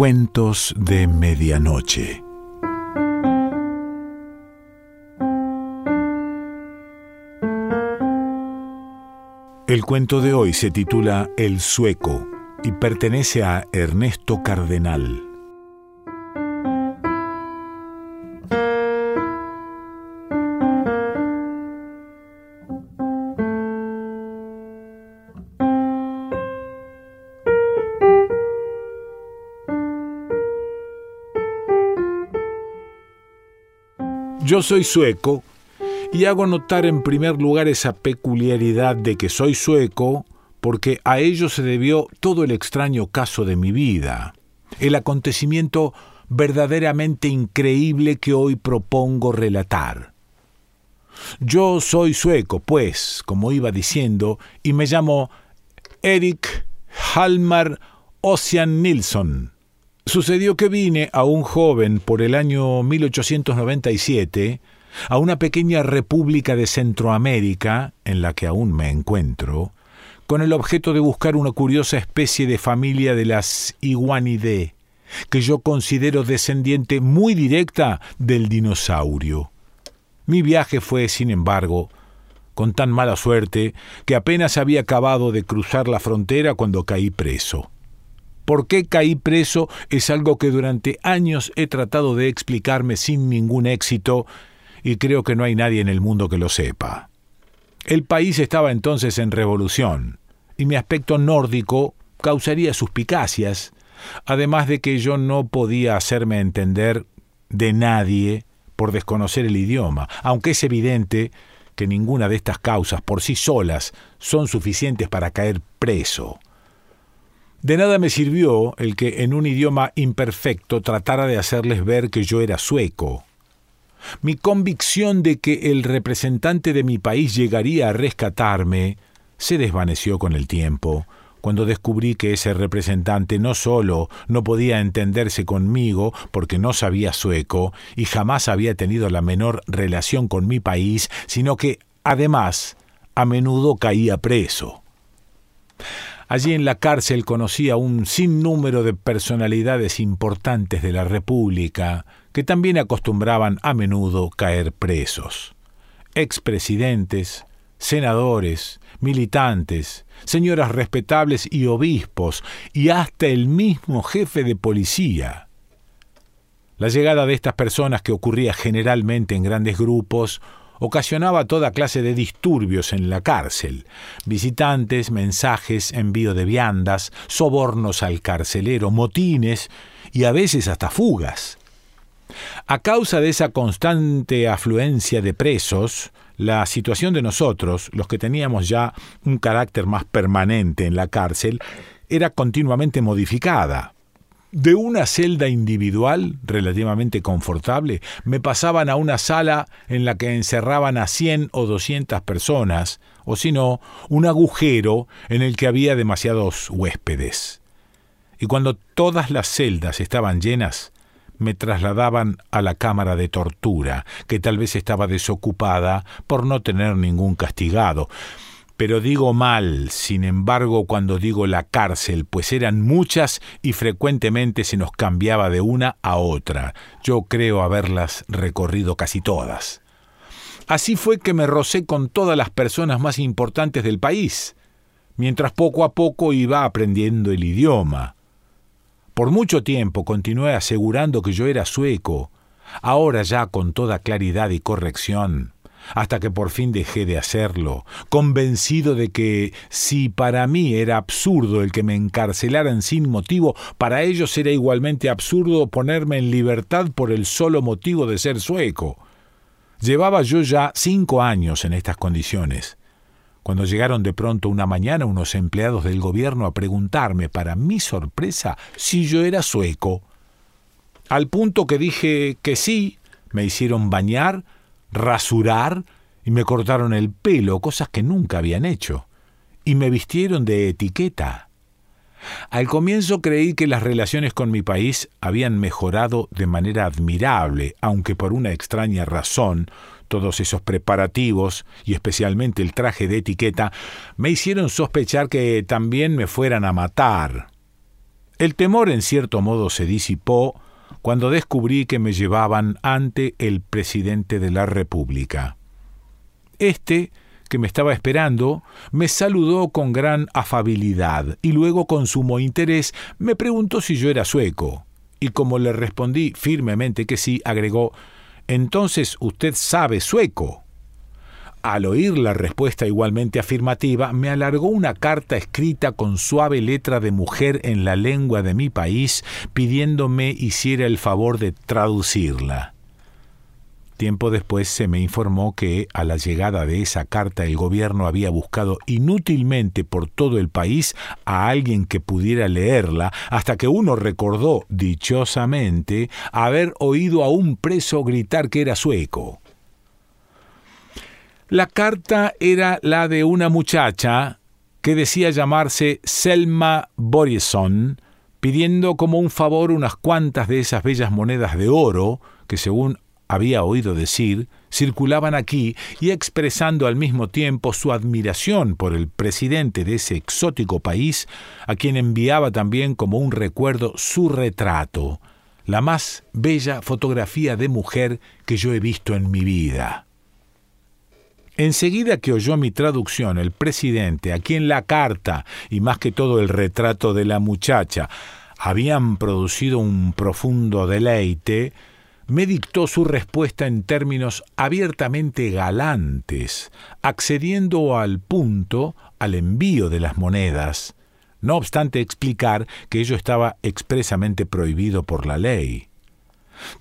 Cuentos de Medianoche. El cuento de hoy se titula El Sueco y pertenece a Ernesto Cardenal. Yo soy sueco y hago notar en primer lugar esa peculiaridad de que soy sueco porque a ello se debió todo el extraño caso de mi vida, el acontecimiento verdaderamente increíble que hoy propongo relatar. Yo soy sueco, pues, como iba diciendo, y me llamo Erik Halmar Ossian Nilsson. Sucedió que vine a un joven por el año 1897 a una pequeña república de Centroamérica, en la que aún me encuentro, con el objeto de buscar una curiosa especie de familia de las iguanidae, que yo considero descendiente muy directa del dinosaurio. Mi viaje fue, sin embargo, con tan mala suerte que apenas había acabado de cruzar la frontera cuando caí preso. ¿Por qué caí preso? Es algo que durante años he tratado de explicarme sin ningún éxito y creo que no hay nadie en el mundo que lo sepa. El país estaba entonces en revolución y mi aspecto nórdico causaría suspicacias, además de que yo no podía hacerme entender de nadie por desconocer el idioma, aunque es evidente que ninguna de estas causas por sí solas son suficientes para caer preso. De nada me sirvió el que en un idioma imperfecto tratara de hacerles ver que yo era sueco. Mi convicción de que el representante de mi país llegaría a rescatarme se desvaneció con el tiempo, cuando descubrí que ese representante no solo no podía entenderse conmigo porque no sabía sueco y jamás había tenido la menor relación con mi país, sino que, además, a menudo caía preso. Allí en la cárcel conocí a un sinnúmero de personalidades importantes de la República que también acostumbraban a menudo caer presos. Expresidentes, senadores, militantes, señoras respetables y obispos, y hasta el mismo jefe de policía. La llegada de estas personas, que ocurría generalmente en grandes grupos, ocasionaba toda clase de disturbios en la cárcel, visitantes, mensajes, envío de viandas, sobornos al carcelero, motines y a veces hasta fugas. A causa de esa constante afluencia de presos, la situación de nosotros, los que teníamos ya un carácter más permanente en la cárcel, era continuamente modificada. De una celda individual, relativamente confortable, me pasaban a una sala en la que encerraban a cien o doscientas personas, o si no, un agujero en el que había demasiados huéspedes. Y cuando todas las celdas estaban llenas, me trasladaban a la cámara de tortura, que tal vez estaba desocupada por no tener ningún castigado. Pero digo mal, sin embargo, cuando digo la cárcel, pues eran muchas y frecuentemente se nos cambiaba de una a otra. Yo creo haberlas recorrido casi todas. Así fue que me rocé con todas las personas más importantes del país, mientras poco a poco iba aprendiendo el idioma. Por mucho tiempo continué asegurando que yo era sueco, ahora ya con toda claridad y corrección hasta que por fin dejé de hacerlo, convencido de que si para mí era absurdo el que me encarcelaran sin motivo, para ellos era igualmente absurdo ponerme en libertad por el solo motivo de ser sueco. Llevaba yo ya cinco años en estas condiciones, cuando llegaron de pronto una mañana unos empleados del gobierno a preguntarme, para mi sorpresa, si yo era sueco. Al punto que dije que sí, me hicieron bañar, rasurar y me cortaron el pelo, cosas que nunca habían hecho, y me vistieron de etiqueta. Al comienzo creí que las relaciones con mi país habían mejorado de manera admirable, aunque por una extraña razón todos esos preparativos, y especialmente el traje de etiqueta, me hicieron sospechar que también me fueran a matar. El temor en cierto modo se disipó cuando descubrí que me llevaban ante el presidente de la República. Este, que me estaba esperando, me saludó con gran afabilidad y luego con sumo interés me preguntó si yo era sueco. Y como le respondí firmemente que sí, agregó Entonces usted sabe sueco. Al oír la respuesta igualmente afirmativa, me alargó una carta escrita con suave letra de mujer en la lengua de mi país, pidiéndome hiciera el favor de traducirla. Tiempo después se me informó que, a la llegada de esa carta, el gobierno había buscado inútilmente por todo el país a alguien que pudiera leerla, hasta que uno recordó, dichosamente, haber oído a un preso gritar que era sueco. La carta era la de una muchacha que decía llamarse Selma Borison, pidiendo como un favor unas cuantas de esas bellas monedas de oro que, según había oído decir, circulaban aquí y expresando al mismo tiempo su admiración por el presidente de ese exótico país, a quien enviaba también como un recuerdo su retrato, la más bella fotografía de mujer que yo he visto en mi vida. Enseguida que oyó mi traducción, el presidente, a quien la carta y más que todo el retrato de la muchacha habían producido un profundo deleite, me dictó su respuesta en términos abiertamente galantes, accediendo al punto al envío de las monedas, no obstante explicar que ello estaba expresamente prohibido por la ley.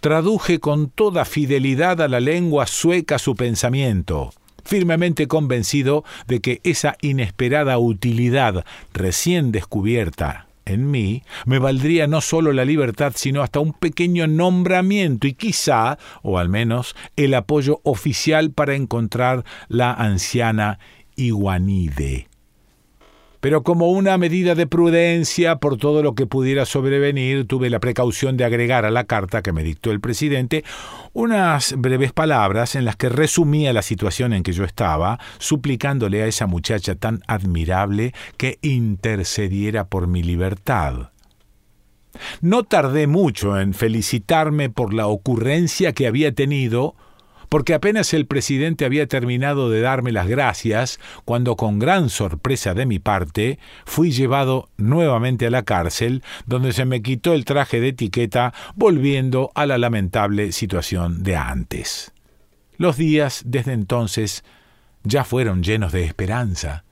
Traduje con toda fidelidad a la lengua sueca su pensamiento, firmemente convencido de que esa inesperada utilidad recién descubierta en mí me valdría no solo la libertad, sino hasta un pequeño nombramiento y quizá, o al menos, el apoyo oficial para encontrar la anciana Iguanide pero como una medida de prudencia por todo lo que pudiera sobrevenir, tuve la precaución de agregar a la carta que me dictó el presidente unas breves palabras en las que resumía la situación en que yo estaba, suplicándole a esa muchacha tan admirable que intercediera por mi libertad. No tardé mucho en felicitarme por la ocurrencia que había tenido porque apenas el presidente había terminado de darme las gracias, cuando con gran sorpresa de mi parte fui llevado nuevamente a la cárcel, donde se me quitó el traje de etiqueta, volviendo a la lamentable situación de antes. Los días desde entonces ya fueron llenos de esperanza.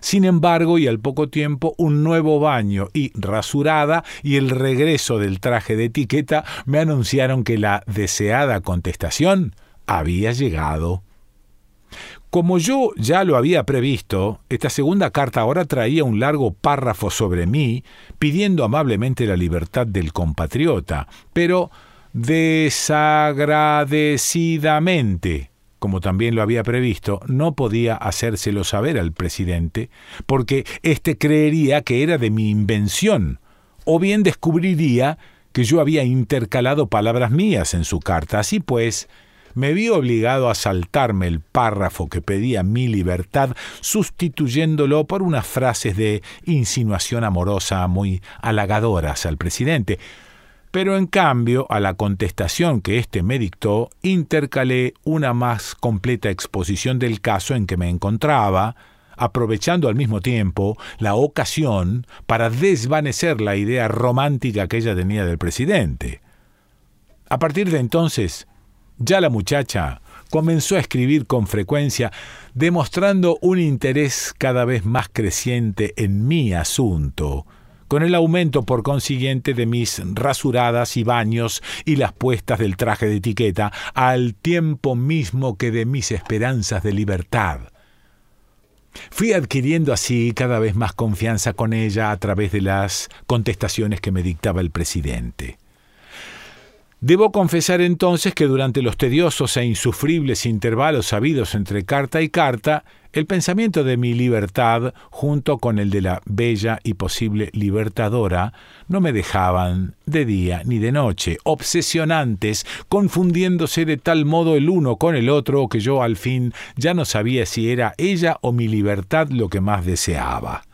Sin embargo, y al poco tiempo, un nuevo baño y rasurada y el regreso del traje de etiqueta me anunciaron que la deseada contestación había llegado. Como yo ya lo había previsto, esta segunda carta ahora traía un largo párrafo sobre mí, pidiendo amablemente la libertad del compatriota, pero desagradecidamente, como también lo había previsto, no podía hacérselo saber al presidente, porque éste creería que era de mi invención, o bien descubriría que yo había intercalado palabras mías en su carta. Así pues, me vi obligado a saltarme el párrafo que pedía mi libertad, sustituyéndolo por unas frases de insinuación amorosa muy halagadoras al presidente. Pero en cambio, a la contestación que éste me dictó, intercalé una más completa exposición del caso en que me encontraba, aprovechando al mismo tiempo la ocasión para desvanecer la idea romántica que ella tenía del presidente. A partir de entonces, ya la muchacha comenzó a escribir con frecuencia, demostrando un interés cada vez más creciente en mi asunto, con el aumento por consiguiente de mis rasuradas y baños y las puestas del traje de etiqueta, al tiempo mismo que de mis esperanzas de libertad. Fui adquiriendo así cada vez más confianza con ella a través de las contestaciones que me dictaba el presidente. Debo confesar entonces que durante los tediosos e insufribles intervalos habidos entre carta y carta, el pensamiento de mi libertad, junto con el de la bella y posible libertadora, no me dejaban de día ni de noche, obsesionantes, confundiéndose de tal modo el uno con el otro que yo al fin ya no sabía si era ella o mi libertad lo que más deseaba.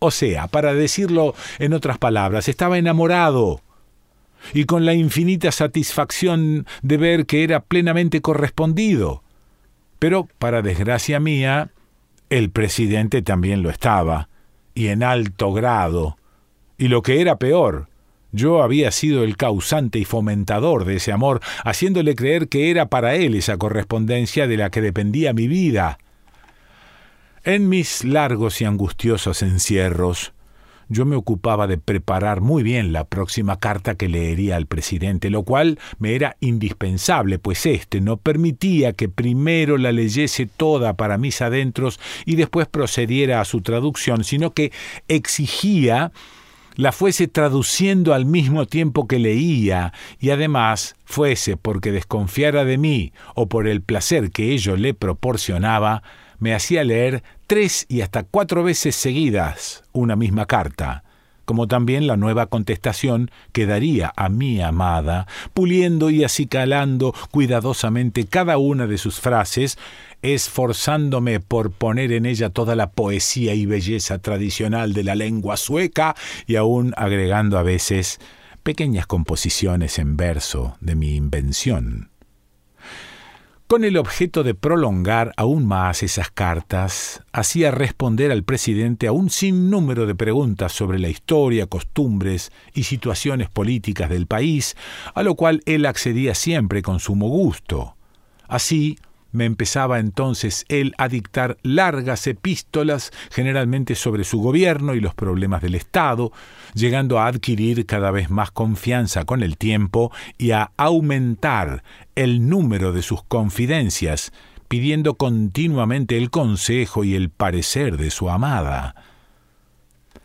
O sea, para decirlo en otras palabras, estaba enamorado y con la infinita satisfacción de ver que era plenamente correspondido. Pero, para desgracia mía, el presidente también lo estaba, y en alto grado. Y lo que era peor, yo había sido el causante y fomentador de ese amor, haciéndole creer que era para él esa correspondencia de la que dependía mi vida. En mis largos y angustiosos encierros, yo me ocupaba de preparar muy bien la próxima carta que leería al presidente, lo cual me era indispensable, pues éste no permitía que primero la leyese toda para mis adentros y después procediera a su traducción, sino que exigía la fuese traduciendo al mismo tiempo que leía, y además fuese porque desconfiara de mí o por el placer que ello le proporcionaba, me hacía leer tres y hasta cuatro veces seguidas una misma carta, como también la nueva contestación que daría a mi amada, puliendo y acicalando cuidadosamente cada una de sus frases, esforzándome por poner en ella toda la poesía y belleza tradicional de la lengua sueca y aún agregando a veces pequeñas composiciones en verso de mi invención. Con el objeto de prolongar aún más esas cartas, hacía responder al presidente a un sinnúmero de preguntas sobre la historia, costumbres y situaciones políticas del país, a lo cual él accedía siempre con sumo gusto. Así, me empezaba entonces él a dictar largas epístolas, generalmente sobre su gobierno y los problemas del Estado, llegando a adquirir cada vez más confianza con el tiempo y a aumentar el número de sus confidencias, pidiendo continuamente el consejo y el parecer de su amada.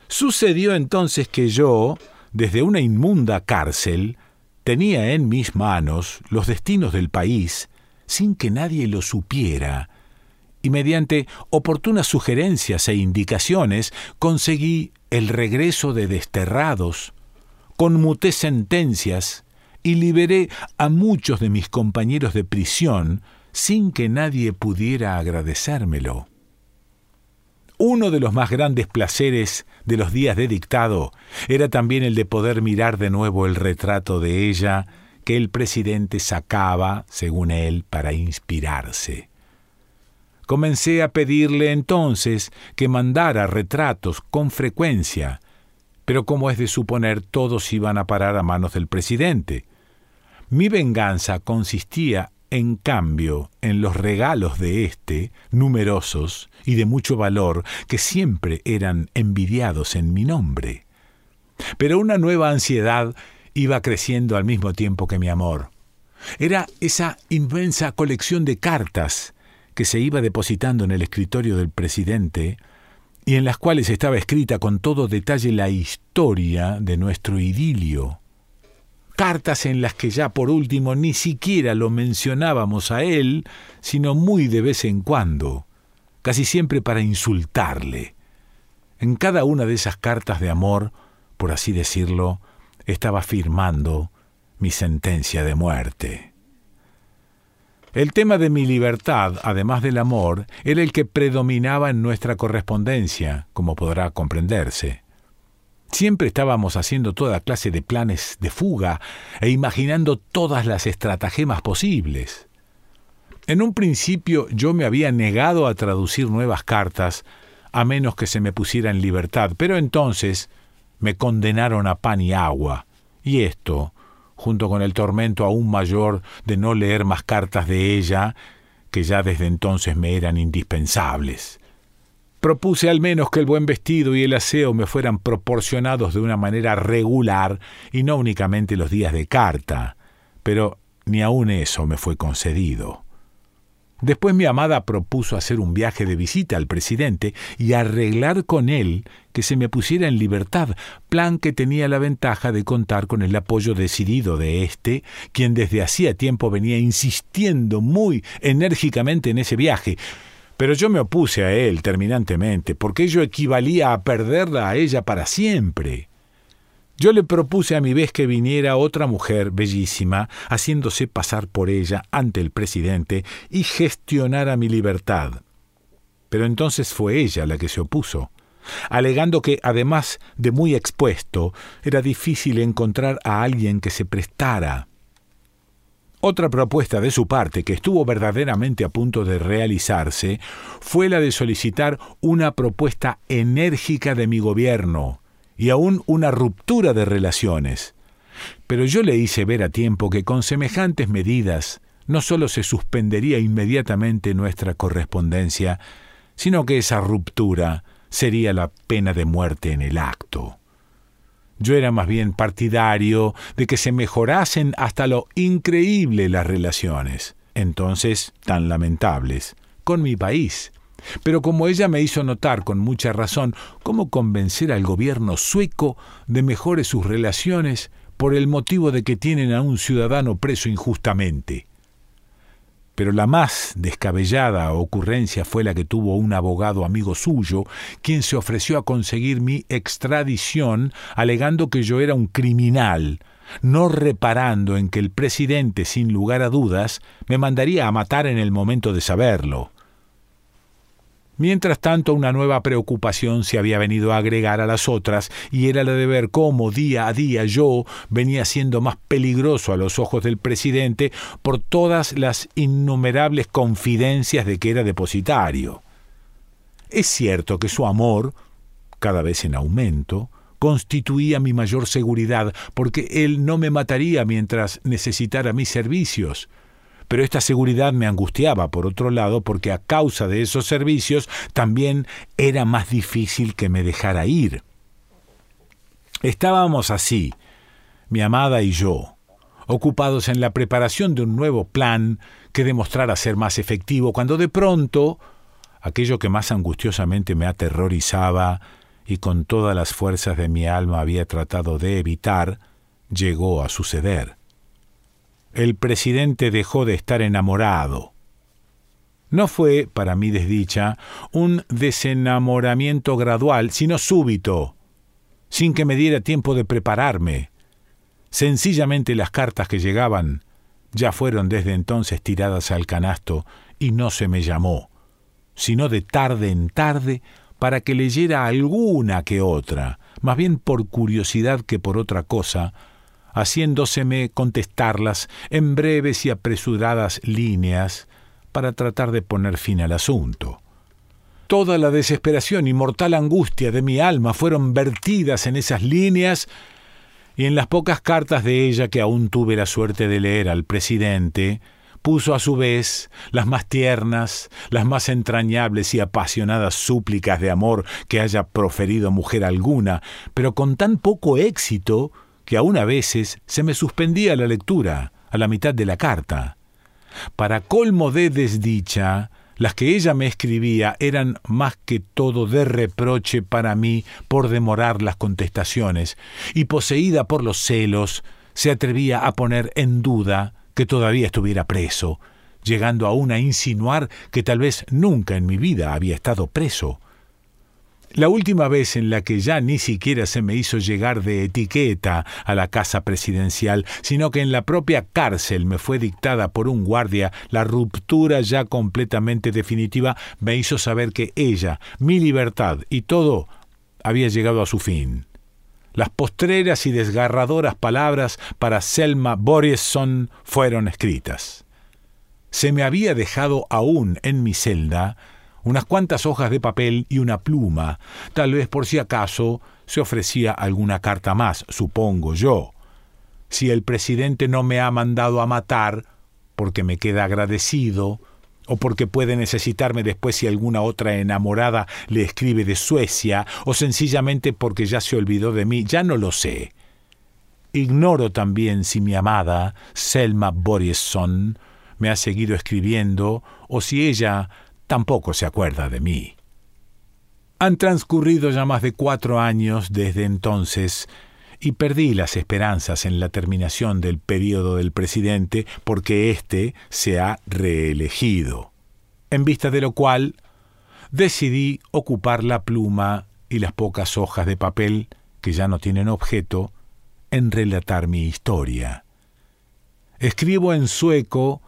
Sucedió entonces que yo, desde una inmunda cárcel, tenía en mis manos los destinos del país, sin que nadie lo supiera, y mediante oportunas sugerencias e indicaciones conseguí el regreso de desterrados, conmuté sentencias y liberé a muchos de mis compañeros de prisión sin que nadie pudiera agradecérmelo. Uno de los más grandes placeres de los días de dictado era también el de poder mirar de nuevo el retrato de ella que el presidente sacaba, según él, para inspirarse. Comencé a pedirle entonces que mandara retratos con frecuencia, pero como es de suponer todos iban a parar a manos del presidente. Mi venganza consistía, en cambio, en los regalos de éste, numerosos y de mucho valor, que siempre eran envidiados en mi nombre. Pero una nueva ansiedad iba creciendo al mismo tiempo que mi amor. Era esa inmensa colección de cartas que se iba depositando en el escritorio del presidente y en las cuales estaba escrita con todo detalle la historia de nuestro idilio. Cartas en las que ya por último ni siquiera lo mencionábamos a él, sino muy de vez en cuando, casi siempre para insultarle. En cada una de esas cartas de amor, por así decirlo, estaba firmando mi sentencia de muerte. El tema de mi libertad, además del amor, era el que predominaba en nuestra correspondencia, como podrá comprenderse. Siempre estábamos haciendo toda clase de planes de fuga e imaginando todas las estratagemas posibles. En un principio yo me había negado a traducir nuevas cartas, a menos que se me pusiera en libertad, pero entonces me condenaron a pan y agua, y esto, junto con el tormento aún mayor de no leer más cartas de ella, que ya desde entonces me eran indispensables. Propuse al menos que el buen vestido y el aseo me fueran proporcionados de una manera regular y no únicamente los días de carta, pero ni aun eso me fue concedido. Después mi amada propuso hacer un viaje de visita al presidente y arreglar con él que se me pusiera en libertad, plan que tenía la ventaja de contar con el apoyo decidido de éste, quien desde hacía tiempo venía insistiendo muy enérgicamente en ese viaje. Pero yo me opuse a él terminantemente, porque ello equivalía a perderla a ella para siempre. Yo le propuse a mi vez que viniera otra mujer bellísima, haciéndose pasar por ella ante el presidente y gestionara mi libertad. Pero entonces fue ella la que se opuso, alegando que, además de muy expuesto, era difícil encontrar a alguien que se prestara. Otra propuesta de su parte, que estuvo verdaderamente a punto de realizarse, fue la de solicitar una propuesta enérgica de mi gobierno y aún una ruptura de relaciones. Pero yo le hice ver a tiempo que con semejantes medidas no solo se suspendería inmediatamente nuestra correspondencia, sino que esa ruptura sería la pena de muerte en el acto. Yo era más bien partidario de que se mejorasen hasta lo increíble las relaciones, entonces tan lamentables, con mi país. Pero como ella me hizo notar con mucha razón cómo convencer al gobierno sueco de mejore sus relaciones por el motivo de que tienen a un ciudadano preso injustamente. Pero la más descabellada ocurrencia fue la que tuvo un abogado amigo suyo, quien se ofreció a conseguir mi extradición alegando que yo era un criminal, no reparando en que el presidente, sin lugar a dudas, me mandaría a matar en el momento de saberlo. Mientras tanto, una nueva preocupación se había venido a agregar a las otras, y era la de ver cómo día a día yo venía siendo más peligroso a los ojos del presidente por todas las innumerables confidencias de que era depositario. Es cierto que su amor, cada vez en aumento, constituía mi mayor seguridad, porque él no me mataría mientras necesitara mis servicios, pero esta seguridad me angustiaba, por otro lado, porque a causa de esos servicios también era más difícil que me dejara ir. Estábamos así, mi amada y yo, ocupados en la preparación de un nuevo plan que demostrara ser más efectivo, cuando de pronto aquello que más angustiosamente me aterrorizaba y con todas las fuerzas de mi alma había tratado de evitar, llegó a suceder el presidente dejó de estar enamorado. No fue, para mi desdicha, un desenamoramiento gradual, sino súbito, sin que me diera tiempo de prepararme. Sencillamente las cartas que llegaban ya fueron desde entonces tiradas al canasto y no se me llamó, sino de tarde en tarde para que leyera alguna que otra, más bien por curiosidad que por otra cosa, haciéndoseme contestarlas en breves y apresuradas líneas para tratar de poner fin al asunto. Toda la desesperación y mortal angustia de mi alma fueron vertidas en esas líneas y en las pocas cartas de ella que aún tuve la suerte de leer al presidente, puso a su vez las más tiernas, las más entrañables y apasionadas súplicas de amor que haya proferido mujer alguna, pero con tan poco éxito que aún a veces se me suspendía la lectura a la mitad de la carta. Para colmo de desdicha, las que ella me escribía eran más que todo de reproche para mí por demorar las contestaciones, y poseída por los celos, se atrevía a poner en duda que todavía estuviera preso, llegando aún a insinuar que tal vez nunca en mi vida había estado preso. La última vez en la que ya ni siquiera se me hizo llegar de etiqueta a la casa presidencial, sino que en la propia cárcel me fue dictada por un guardia la ruptura ya completamente definitiva, me hizo saber que ella, mi libertad y todo había llegado a su fin. Las postreras y desgarradoras palabras para Selma Borisson fueron escritas. Se me había dejado aún en mi celda unas cuantas hojas de papel y una pluma, tal vez por si acaso se ofrecía alguna carta más, supongo yo. Si el presidente no me ha mandado a matar, porque me queda agradecido, o porque puede necesitarme después si alguna otra enamorada le escribe de Suecia, o sencillamente porque ya se olvidó de mí, ya no lo sé. Ignoro también si mi amada, Selma Borisson, me ha seguido escribiendo, o si ella tampoco se acuerda de mí. Han transcurrido ya más de cuatro años desde entonces y perdí las esperanzas en la terminación del periodo del presidente porque éste se ha reelegido, en vista de lo cual decidí ocupar la pluma y las pocas hojas de papel que ya no tienen objeto en relatar mi historia. Escribo en sueco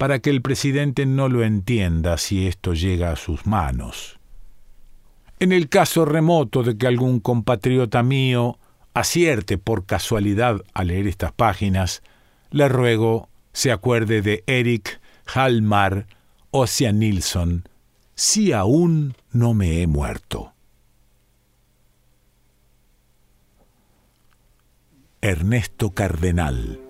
para que el presidente no lo entienda si esto llega a sus manos. En el caso remoto de que algún compatriota mío acierte por casualidad a leer estas páginas, le ruego se acuerde de Eric Halmar Ocean Nilsson, si aún no me he muerto. Ernesto Cardenal